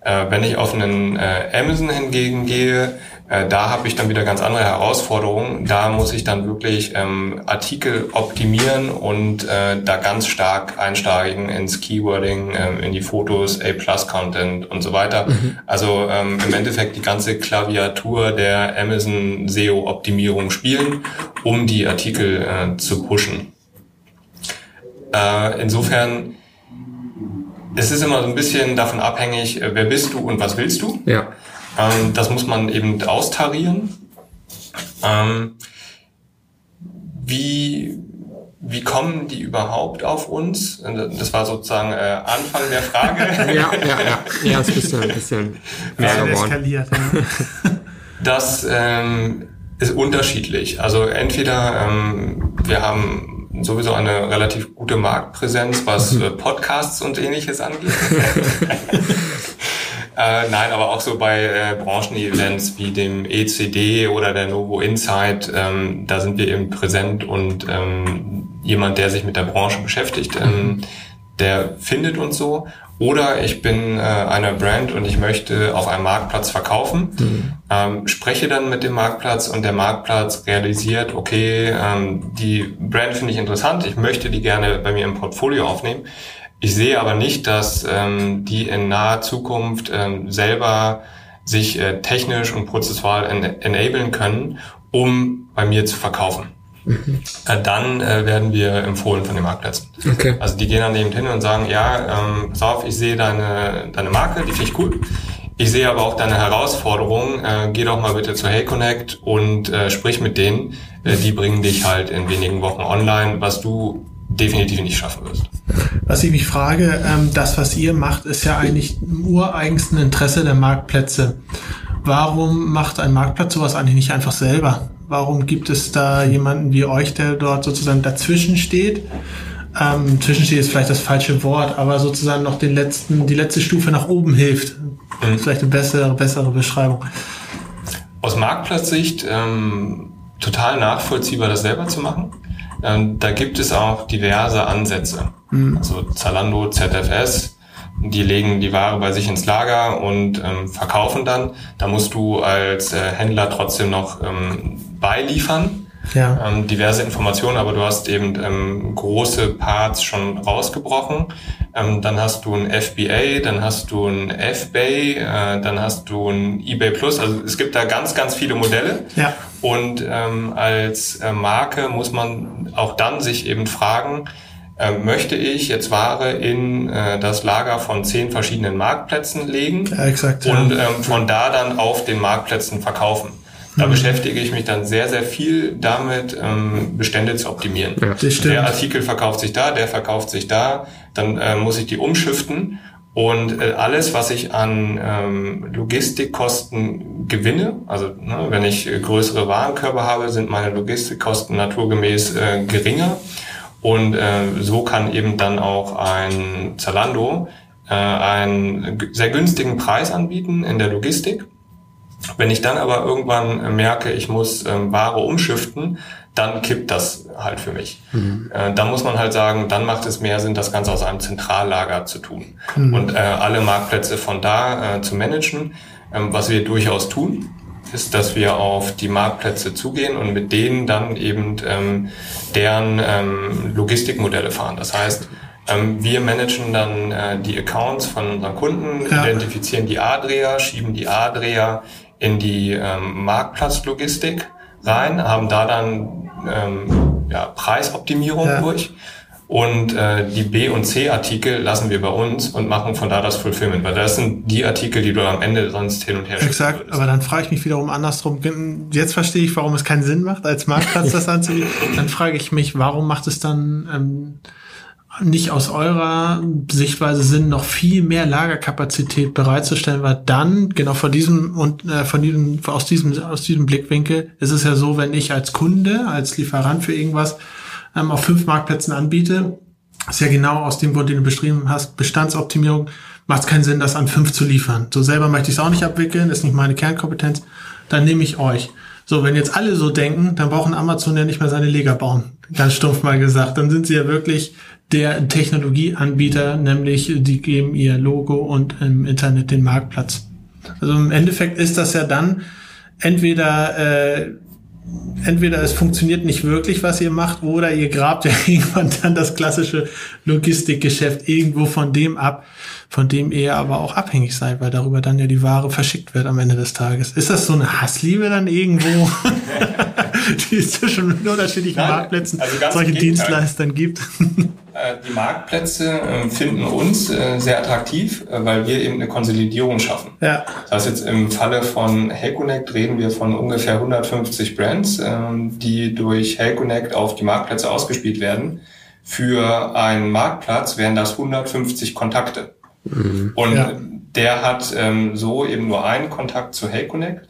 B: Äh, wenn ich auf einen äh, Amazon hingegen gehe, äh, da habe ich dann wieder ganz andere Herausforderungen. Da muss ich dann wirklich ähm, Artikel optimieren und äh, da ganz stark einsteigen ins Keywording, äh, in die Fotos, A-Plus-Content und so weiter. Mhm. Also ähm, im Endeffekt die ganze Klaviatur der Amazon SEO-Optimierung spielen, um die Artikel äh, zu pushen. Äh, insofern es ist immer so ein bisschen davon abhängig, äh, wer bist du und was willst du.
A: Ja.
B: Ähm, das muss man eben austarieren. Ähm, wie, wie kommen die überhaupt auf uns? Das war sozusagen äh, Anfang der Frage. <laughs>
A: ja, ja, ja. Ja, ist ein bisschen, <laughs> ein bisschen mehr geworden. Eskaliert, ja. <laughs>
B: Das ähm, ist unterschiedlich. Also entweder ähm, wir haben sowieso eine relativ gute Marktpräsenz, was mhm. äh, Podcasts und ähnliches angeht. <laughs> Äh, nein, aber auch so bei äh, Branchenevents wie dem ECD oder der Novo Insight, ähm, da sind wir eben präsent und ähm, jemand, der sich mit der Branche beschäftigt, ähm, der findet uns so. Oder ich bin äh, eine Brand und ich möchte auf einem Marktplatz verkaufen, mhm. ähm, spreche dann mit dem Marktplatz und der Marktplatz realisiert, okay, ähm, die Brand finde ich interessant, ich möchte die gerne bei mir im Portfolio aufnehmen. Ich sehe aber nicht, dass ähm, die in naher Zukunft ähm, selber sich äh, technisch und prozessual en enablen können, um bei mir zu verkaufen. Mhm. Dann äh, werden wir empfohlen von den Marktplätzen. Okay. Also die gehen dann eben hin und sagen, ja, ähm, pass auf, ich sehe deine, deine Marke, die finde ich cool. Ich sehe aber auch deine Herausforderung. Äh, geh doch mal bitte zu Hey Connect und äh, sprich mit denen. Äh, die bringen dich halt in wenigen Wochen online, was du definitiv nicht schaffen wirst.
C: Was ich mich frage, ähm, das, was ihr macht, ist ja eigentlich im ureigensten Interesse der Marktplätze. warum macht ein Marktplatz sowas eigentlich nicht einfach selber? Warum gibt es da jemanden wie euch, der dort sozusagen dazwischen steht? Ähm, zwischensteht ist vielleicht das falsche Wort, aber sozusagen noch den letzten, die letzte Stufe nach oben hilft. Mhm. Vielleicht eine bessere, bessere Beschreibung.
B: Aus Marktplatzsicht ähm, total nachvollziehbar, das selber zu machen. Ähm, da gibt es auch diverse Ansätze. Mhm. Also Zalando, ZFS, die legen die Ware bei sich ins Lager und ähm, verkaufen dann. Da musst du als äh, Händler trotzdem noch ähm, beiliefern. Ja. Ähm, diverse Informationen, aber du hast eben ähm, große Parts schon rausgebrochen. Ähm, dann hast du ein FBA, dann hast du ein FBay, äh, dann hast du ein eBay Plus. Also es gibt da ganz, ganz viele Modelle. Ja. Und ähm, als äh, Marke muss man auch dann sich eben fragen, äh, möchte ich jetzt Ware in äh, das Lager von zehn verschiedenen Marktplätzen legen ja, exakt, und ähm, von da dann auf den Marktplätzen verkaufen. Da mhm. beschäftige ich mich dann sehr, sehr viel damit, ähm, Bestände zu optimieren. Ja, der Artikel verkauft sich da, der verkauft sich da, dann äh, muss ich die umschiften und äh, alles, was ich an ähm, Logistikkosten gewinne, also ne, wenn ich äh, größere Warenkörper habe, sind meine Logistikkosten naturgemäß äh, geringer. Und äh, so kann eben dann auch ein Zalando äh, einen sehr günstigen Preis anbieten in der Logistik. Wenn ich dann aber irgendwann merke, ich muss ähm, Ware umschiften, dann kippt das halt für mich. Mhm. Äh, dann muss man halt sagen, dann macht es mehr Sinn, das Ganze aus einem Zentrallager zu tun mhm. und äh, alle Marktplätze von da äh, zu managen, ähm, was wir durchaus tun ist, dass wir auf die Marktplätze zugehen und mit denen dann eben ähm, deren ähm, Logistikmodelle fahren. Das heißt, ähm, wir managen dann äh, die Accounts von unseren Kunden, ja. identifizieren die A-Dreher, schieben die A-Dreher in die ähm, Marktplatzlogistik rein, haben da dann ähm, ja, Preisoptimierung ja. durch und äh, die B- und C-Artikel lassen wir bei uns und machen von da das Fulfillment, weil das sind die Artikel, die du am Ende sonst hin und her
C: Exakt, würdest. aber dann frage ich mich wiederum andersrum. Jetzt verstehe ich, warum es keinen Sinn macht, als Marktplatz das <laughs> anzubieten. Dann frage ich mich, warum macht es dann ähm, nicht aus eurer Sichtweise Sinn, noch viel mehr Lagerkapazität bereitzustellen, weil dann, genau vor diesem und äh, von diesem, aus diesem, aus diesem Blickwinkel ist es ja so, wenn ich als Kunde, als Lieferant für irgendwas ähm, auf fünf Marktplätzen anbiete, ist ja genau aus dem Grund, den du beschrieben hast, Bestandsoptimierung, macht es keinen Sinn, das an fünf zu liefern. So selber möchte ich es auch nicht abwickeln, ist nicht meine Kernkompetenz, dann nehme ich euch. So, wenn jetzt alle so denken, dann brauchen Amazon ja nicht mehr seine Lega bauen. Ganz stumpf mal gesagt. Dann sind sie ja wirklich der Technologieanbieter, nämlich die geben ihr Logo und im Internet den Marktplatz. Also im Endeffekt ist das ja dann entweder äh, entweder es funktioniert nicht wirklich, was ihr macht, oder ihr grabt ja <laughs> irgendwann dann das klassische Logistikgeschäft irgendwo von dem ab, von dem ihr aber auch abhängig seid, weil darüber dann ja die Ware verschickt wird am Ende des Tages. Ist das so eine Hassliebe dann irgendwo, <laughs> die es zwischen unterschiedlichen Nein, Marktplätzen also solche Dienstleistern gibt? <laughs>
B: Äh, die Marktplätze äh, finden uns äh, sehr attraktiv, weil wir eben eine Konsolidierung schaffen. Ja. Das heißt jetzt im Falle von Helconnect reden wir von ungefähr 150 Brands, ähm, die durch Helconnect auf die Marktplätze ausgespielt werden. Für einen Marktplatz wären das 150 Kontakte. Mhm. Und ja. der hat ähm, so eben nur einen Kontakt zu Helconnect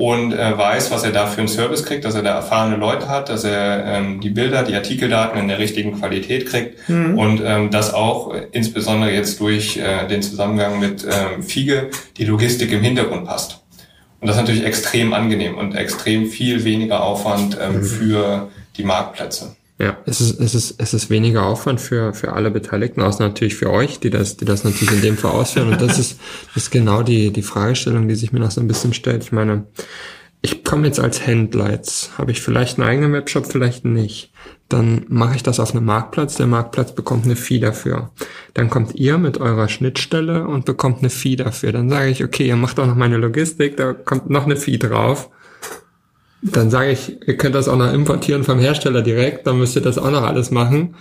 B: und äh, weiß, was er da für einen Service kriegt, dass er da erfahrene Leute hat, dass er ähm, die Bilder, die Artikeldaten in der richtigen Qualität kriegt mhm. und ähm, dass auch äh, insbesondere jetzt durch äh, den Zusammengang mit ähm, Fiege die Logistik im Hintergrund passt. Und das ist natürlich extrem angenehm und extrem viel weniger Aufwand ähm, mhm. für die Marktplätze.
A: Ja, es ist, es ist, es ist weniger Aufwand für, für alle Beteiligten, außer natürlich für euch, die das, die das natürlich in dem Fall ausführen. Und das ist, das ist genau die, die Fragestellung, die sich mir noch so ein bisschen stellt. Ich meine, ich komme jetzt als Händler, jetzt habe ich vielleicht einen eigenen Webshop, vielleicht nicht. Dann mache ich das auf einem Marktplatz, der Marktplatz bekommt eine Fee dafür. Dann kommt ihr mit eurer Schnittstelle und bekommt eine Fee dafür. Dann sage ich, okay, ihr macht auch noch meine Logistik, da kommt noch eine Fee drauf dann sage ich, ihr könnt das auch noch importieren vom Hersteller direkt, dann müsst ihr das auch noch alles machen.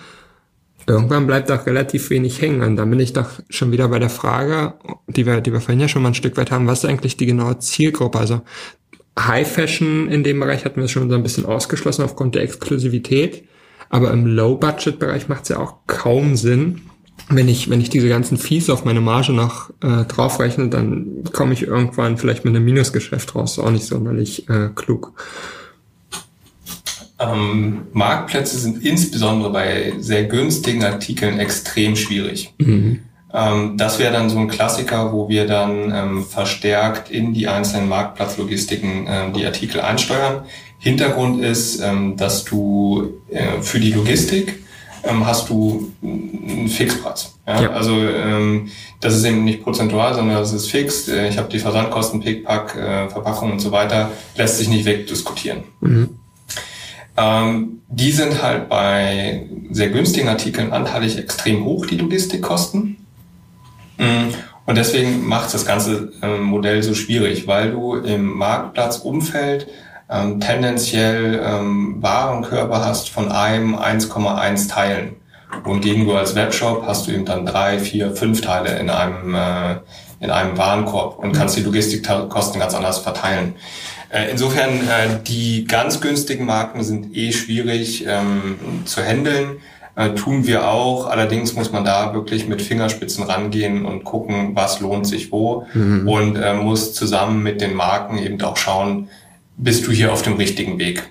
A: Irgendwann bleibt doch relativ wenig hängen. Und dann bin ich doch schon wieder bei der Frage, die wir, die wir vorhin ja schon mal ein Stück weit haben, was ist eigentlich die genaue Zielgruppe? Also High Fashion in dem Bereich hatten wir schon so ein bisschen ausgeschlossen aufgrund der Exklusivität. Aber im Low-Budget-Bereich macht es ja auch kaum Sinn, wenn ich, wenn ich diese ganzen Fees auf meine Marge noch äh, draufrechne, dann komme ich irgendwann vielleicht mit einem Minusgeschäft raus. Auch nicht sonderlich äh, klug.
B: Ähm, Marktplätze sind insbesondere bei sehr günstigen Artikeln extrem schwierig. Mhm. Ähm, das wäre dann so ein Klassiker, wo wir dann ähm, verstärkt in die einzelnen Marktplatzlogistiken äh, die Artikel einsteuern. Hintergrund ist, ähm, dass du äh, für die Logistik ähm, hast du einen Fixpreis. Ja? ja. Also ähm, das ist eben nicht prozentual, sondern das ist fix. Äh, ich habe die Versandkosten, Pickpack, äh, Verpackung und so weiter, lässt sich nicht wegdiskutieren. Mhm. Ähm, die sind halt bei sehr günstigen Artikeln anteilig extrem hoch, die Logistikkosten. Mhm. Und deswegen macht das ganze ähm, Modell so schwierig, weil du im Marktplatzumfeld ähm, tendenziell ähm, Warenkörper hast von einem 1,1 Teilen. Und gegen du als Webshop hast du eben dann drei, vier, fünf Teile in einem, äh, in einem Warenkorb und kannst die Logistikkosten ganz anders verteilen. Äh, insofern, äh, die ganz günstigen Marken sind eh schwierig ähm, zu handeln. Äh, tun wir auch. Allerdings muss man da wirklich mit Fingerspitzen rangehen und gucken, was lohnt sich wo mhm. und äh, muss zusammen mit den Marken eben auch schauen, bist du hier auf dem richtigen Weg.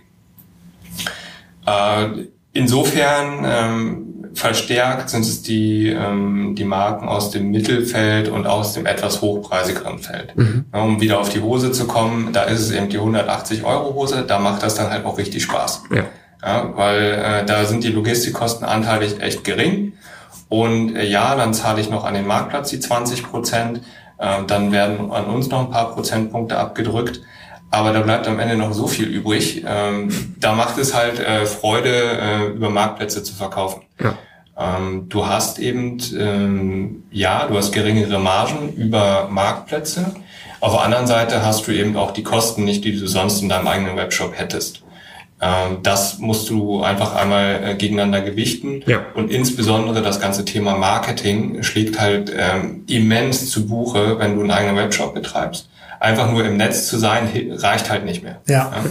B: Äh, insofern ähm, verstärkt sind es die, ähm, die Marken aus dem Mittelfeld und aus dem etwas hochpreisigeren Feld. Mhm. Ja, um wieder auf die Hose zu kommen, da ist es eben die 180 Euro Hose, da macht das dann halt auch richtig Spaß. Ja. Ja, weil äh, da sind die Logistikkosten anteilig echt gering. Und äh, ja, dann zahle ich noch an den Marktplatz die 20 Prozent. Äh, dann werden an uns noch ein paar Prozentpunkte abgedrückt aber da bleibt am Ende noch so viel übrig. Ähm, da macht es halt äh, Freude, äh, über Marktplätze zu verkaufen. Ja. Ähm, du hast eben, ähm, ja, du hast geringere Margen über Marktplätze. Auf der anderen Seite hast du eben auch die Kosten nicht, die du sonst in deinem eigenen Webshop hättest. Ähm, das musst du einfach einmal äh, gegeneinander gewichten. Ja. Und insbesondere das ganze Thema Marketing schlägt halt ähm, immens zu Buche, wenn du einen eigenen Webshop betreibst einfach nur im Netz zu sein, reicht halt nicht mehr. Ja. ja?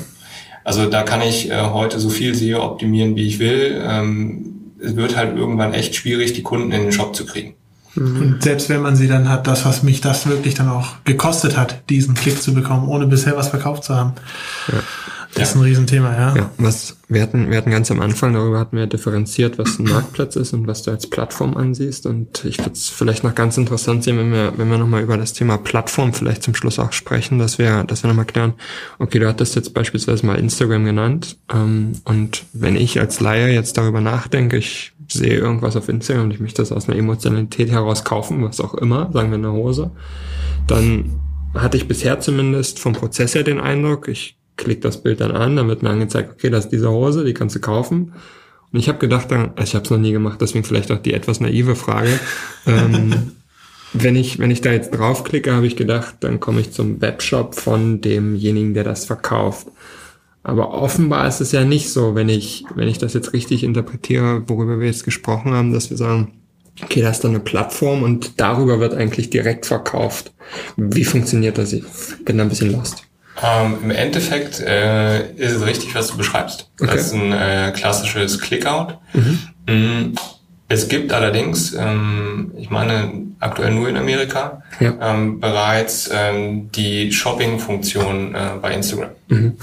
B: Also da kann ich äh, heute so viel SEO optimieren, wie ich will. Ähm, es wird halt irgendwann echt schwierig, die Kunden in den Shop zu kriegen.
C: Mhm. Und selbst wenn man sie dann hat, das, was mich das wirklich dann auch gekostet hat, diesen Klick zu bekommen, ohne bisher was verkauft zu haben. Ja. Ist ein Riesenthema, ja. ja.
A: Was, wir hatten, wir hatten ganz am Anfang darüber hatten wir differenziert, was ein Marktplatz ist und was du als Plattform ansiehst. Und ich würde es vielleicht noch ganz interessant sehen, wenn wir, wenn wir nochmal über das Thema Plattform vielleicht zum Schluss auch sprechen, dass wir, dass wir nochmal klären, okay, du hattest jetzt beispielsweise mal Instagram genannt. Ähm, und wenn ich als Laie jetzt darüber nachdenke, ich sehe irgendwas auf Instagram und ich möchte das aus einer Emotionalität heraus kaufen, was auch immer, sagen wir eine Hose, dann hatte ich bisher zumindest vom Prozess her den Eindruck, ich klick das Bild dann an, dann wird mir angezeigt, okay, das ist diese Hose, die kannst du kaufen. Und ich habe gedacht, dann, also ich habe es noch nie gemacht, deswegen vielleicht auch die etwas naive Frage. <laughs> ähm, wenn ich wenn ich da jetzt draufklicke, habe ich gedacht, dann komme ich zum Webshop von demjenigen, der das verkauft. Aber offenbar ist es ja nicht so, wenn ich wenn ich das jetzt richtig interpretiere, worüber wir jetzt gesprochen haben, dass wir sagen, okay, da ist dann eine Plattform und darüber wird eigentlich direkt verkauft. Wie funktioniert das? Ich bin da ein bisschen lost.
B: Ähm, Im Endeffekt äh, ist es richtig, was du beschreibst. Okay. Das ist ein äh, klassisches Clickout. Mhm. Mm, es gibt allerdings, ähm, ich meine aktuell nur in Amerika, ja. ähm, bereits ähm, die Shopping-Funktion äh, bei Instagram. Mhm.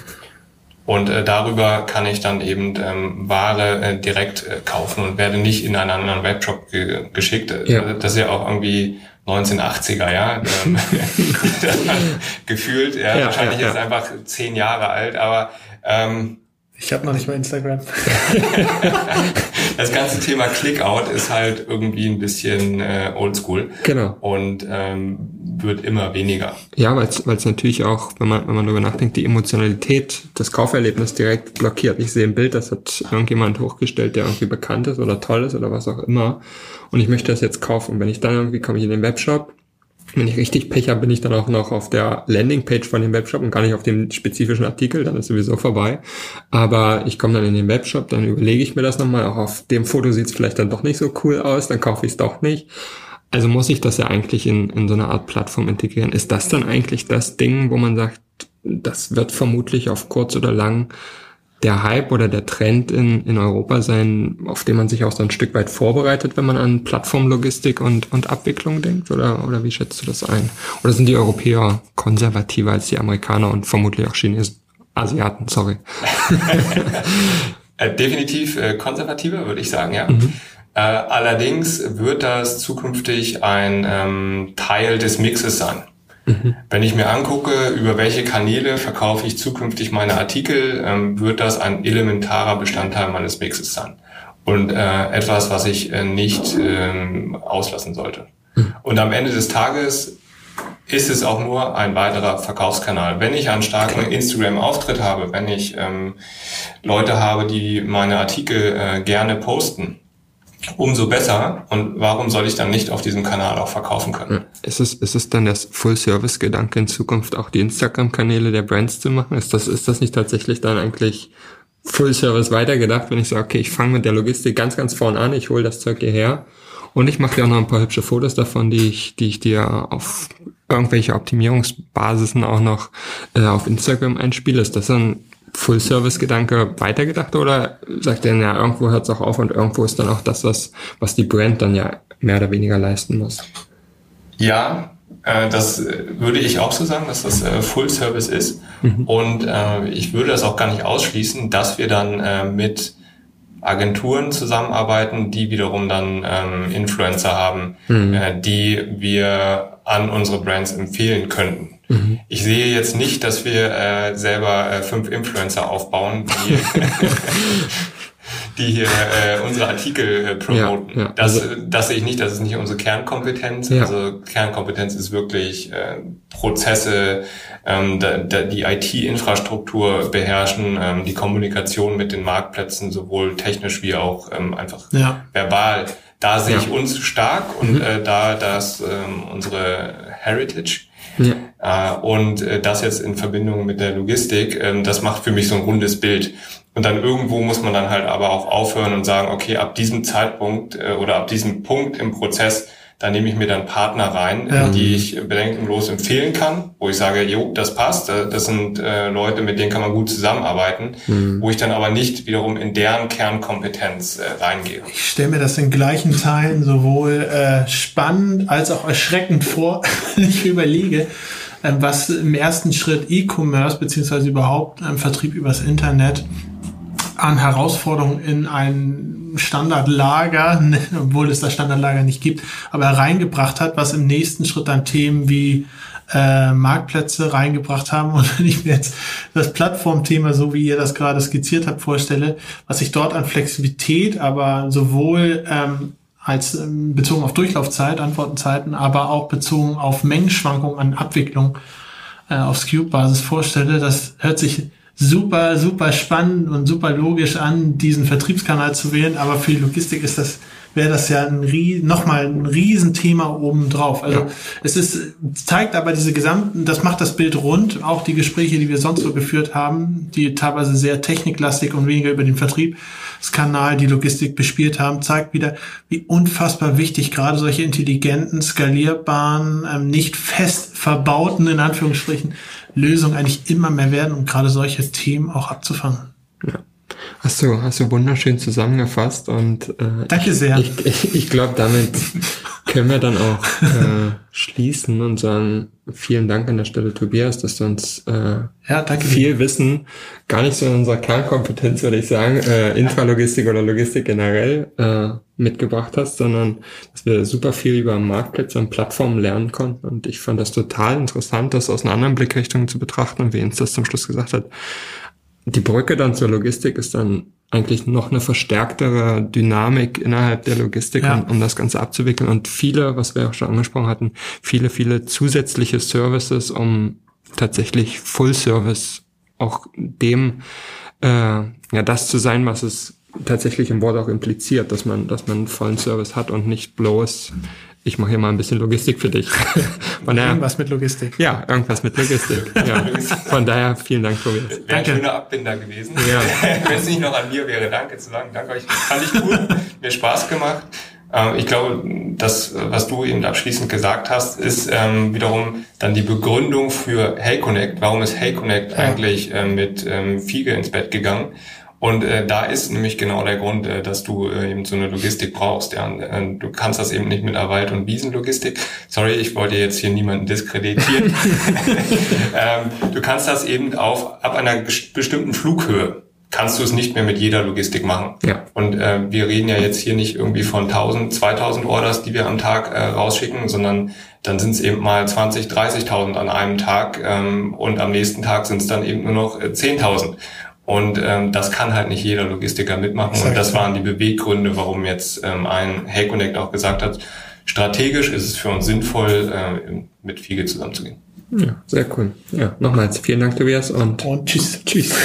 B: Und äh, darüber kann ich dann eben ähm, Ware äh, direkt äh, kaufen und werde nicht in einen anderen Webshop ge geschickt. Ja. Das ist ja auch irgendwie 1980er, ja, <laughs> ähm, <laughs> gefühlt. Ja, ja wahrscheinlich ja, ja. ist einfach zehn Jahre alt, aber ähm,
C: ich habe noch nicht mal Instagram. <laughs>
B: das ganze Thema Clickout ist halt irgendwie ein bisschen äh, oldschool. Genau. Und ähm, wird immer weniger.
A: Ja, weil es natürlich auch, wenn man, wenn man darüber nachdenkt, die Emotionalität des Kauferlebnisses direkt blockiert. Ich sehe ein Bild, das hat irgendjemand hochgestellt, der irgendwie bekannt ist oder toll ist oder was auch immer. Und ich möchte das jetzt kaufen. Und wenn ich dann irgendwie komme ich in den Webshop, wenn ich richtig Pech habe, bin ich dann auch noch auf der Landingpage von dem Webshop und gar nicht auf dem spezifischen Artikel, dann ist sowieso vorbei. Aber ich komme dann in den Webshop, dann überlege ich mir das nochmal. Auch auf dem Foto sieht es vielleicht dann doch nicht so cool aus, dann kaufe ich es doch nicht. Also muss ich das ja eigentlich in, in so eine Art Plattform integrieren. Ist das dann eigentlich das Ding, wo man sagt, das wird vermutlich auf kurz oder lang der Hype oder der Trend in, in Europa sein, auf den man sich auch so ein Stück weit vorbereitet, wenn man an Plattformlogistik und, und Abwicklung denkt? Oder, oder wie schätzt du das ein? Oder sind die Europäer konservativer als die Amerikaner und vermutlich auch Chinesen? Asiaten, sorry. <laughs>
B: Äh, definitiv äh, konservativer, würde ich sagen, ja. Mhm. Äh, allerdings wird das zukünftig ein ähm, Teil des Mixes sein. Mhm. Wenn ich mir angucke, über welche Kanäle verkaufe ich zukünftig meine Artikel, ähm, wird das ein elementarer Bestandteil meines Mixes sein. Und äh, etwas, was ich äh, nicht ähm, auslassen sollte. Mhm. Und am Ende des Tages ist es auch nur ein weiterer Verkaufskanal. Wenn ich einen starken Instagram-Auftritt habe, wenn ich ähm, Leute habe, die meine Artikel äh, gerne posten, umso besser. Und warum soll ich dann nicht auf diesem Kanal auch verkaufen können?
A: Ist es, ist es dann das Full-Service-Gedanke in Zukunft auch die Instagram-Kanäle der Brands zu machen? Ist das, ist das nicht tatsächlich dann eigentlich Full-Service weitergedacht, wenn ich sage, okay, ich fange mit der Logistik ganz, ganz vorne an, ich hole das Zeug hierher und ich mache dir auch noch ein paar hübsche Fotos davon, die ich, die ich dir auf irgendwelche Optimierungsbasisen auch noch äh, auf Instagram einspiele. Ist das ein Full-Service-Gedanke weitergedacht oder sagt ihr, ja, irgendwo hört es auch auf und irgendwo ist dann auch das, was, was die Brand dann ja mehr oder weniger leisten muss?
B: Ja, äh, das würde ich auch so sagen, dass das äh, Full-Service ist. Mhm. Und äh, ich würde das auch gar nicht ausschließen, dass wir dann äh, mit Agenturen zusammenarbeiten, die wiederum dann ähm, Influencer haben, mhm. äh, die wir an unsere Brands empfehlen könnten. Mhm. Ich sehe jetzt nicht, dass wir äh, selber äh, fünf Influencer aufbauen, die, <laughs> die hier äh, unsere Artikel äh, promoten. Ja, ja. Das, also, das sehe ich nicht, das ist nicht unsere Kernkompetenz. Ja. Also Kernkompetenz ist wirklich äh, Prozesse, ähm, da, da die IT-Infrastruktur beherrschen, ähm, die Kommunikation mit den Marktplätzen, sowohl technisch wie auch ähm, einfach verbal. Da sehe ich uns stark und mhm. äh, da das ähm, unsere Heritage. Ja. Äh, und äh, das jetzt in Verbindung mit der Logistik, äh, das macht für mich so ein rundes Bild. Und dann irgendwo muss man dann halt aber auch aufhören und sagen, okay, ab diesem Zeitpunkt äh, oder ab diesem Punkt im Prozess, da nehme ich mir dann Partner rein, ja. die ich bedenkenlos empfehlen kann, wo ich sage, jo, das passt, äh, das sind äh, Leute, mit denen kann man gut zusammenarbeiten, mhm. wo ich dann aber nicht wiederum in deren Kernkompetenz äh, reingehe.
C: Ich stelle mir das in gleichen Teilen sowohl äh, spannend als auch erschreckend vor, <laughs> wenn ich überlege, ähm, was im ersten Schritt E-Commerce beziehungsweise überhaupt ähm, Vertrieb übers Internet an Herausforderungen in ein Standardlager, <laughs> obwohl es das Standardlager nicht gibt, aber reingebracht hat, was im nächsten Schritt dann Themen wie äh, Marktplätze reingebracht haben. Und <laughs> wenn ich mir jetzt das Plattformthema, so wie ihr das gerade skizziert habt, vorstelle, was ich dort an Flexibilität, aber sowohl ähm, als ähm, bezogen auf Durchlaufzeit, Antwortenzeiten, aber auch bezogen auf Mengenschwankungen an Abwicklung äh, auf Cube-Basis vorstelle, das hört sich super, super spannend und super logisch an, diesen Vertriebskanal zu wählen. Aber für die Logistik ist das, wäre das ja ein nochmal ein Riesenthema obendrauf. Also ja. es ist, zeigt aber diese gesamten, das macht das Bild rund. Auch die Gespräche, die wir sonst so geführt haben, die teilweise sehr techniklastig und weniger über den Vertriebskanal, die Logistik bespielt haben, zeigt wieder, wie unfassbar wichtig gerade solche intelligenten, skalierbaren, ähm, nicht fest verbauten, in Anführungsstrichen, Lösungen eigentlich immer mehr werden, um gerade solche Themen auch abzufangen.
A: Ja. Hast du, hast du wunderschön zusammengefasst und
C: äh, Danke sehr.
A: Ich, ich, ich glaube, damit <laughs> können wir dann auch <laughs> äh, schließen und sagen, vielen Dank an der Stelle, Tobias, dass du uns äh, ja, viel dir. Wissen, gar nicht so in unserer Kernkompetenz, würde ich sagen, äh, Intralogistik oder Logistik generell äh, mitgebracht hast, sondern dass wir super viel über Marktplätze und Plattformen lernen konnten. Und ich fand das total interessant, das aus einer anderen Blickrichtung zu betrachten und wie uns das zum Schluss gesagt hat. Die Brücke dann zur Logistik ist dann eigentlich noch eine verstärktere Dynamik innerhalb der Logistik, ja. um, um, das Ganze abzuwickeln. Und viele, was wir auch schon angesprochen hatten, viele, viele zusätzliche Services, um tatsächlich Full Service auch dem, äh, ja, das zu sein, was es tatsächlich im Wort auch impliziert, dass man, dass man einen vollen Service hat und nicht bloß ich mache hier mal ein bisschen Logistik für dich. <laughs>
C: Von daher, irgendwas mit Logistik.
A: Ja, irgendwas mit Logistik. Ja. Von daher vielen Dank, Tobias.
B: Wäre ein schöner Abbinder gewesen. Ja. <laughs> Wenn es nicht noch an mir wäre, danke zu sagen. Danke euch. Fand ich cool. Mir Spaß gemacht. Äh, ich glaube, das, was du eben abschließend gesagt hast, ist ähm, wiederum dann die Begründung für Hey Connect. Warum ist Hey Connect ja. eigentlich äh, mit ähm, Fiege ins Bett gegangen? Und äh, da ist nämlich genau der Grund, äh, dass du äh, eben so eine Logistik brauchst. Ja. Äh, du kannst das eben nicht mit einer Wald- und Wiesenlogistik. Sorry, ich wollte jetzt hier niemanden diskreditieren. <laughs> <laughs> ähm, du kannst das eben auf ab einer bestimmten Flughöhe kannst du es nicht mehr mit jeder Logistik machen. Ja. Und äh, wir reden ja jetzt hier nicht irgendwie von 1000, 2000 Orders, die wir am Tag äh, rausschicken, sondern dann sind es eben mal 20, 30.000 an einem Tag ähm, und am nächsten Tag sind es dann eben nur noch äh, 10.000. Und ähm, das kann halt nicht jeder Logistiker mitmachen. Und das waren die Beweggründe, warum jetzt ähm, ein Hey Connect auch gesagt hat, strategisch ist es für uns sinnvoll, äh, mit Fiege zusammenzugehen.
A: Ja, sehr cool. Ja, nochmals vielen Dank, Tobias. Und,
C: und tschüss. Tschüss. <laughs>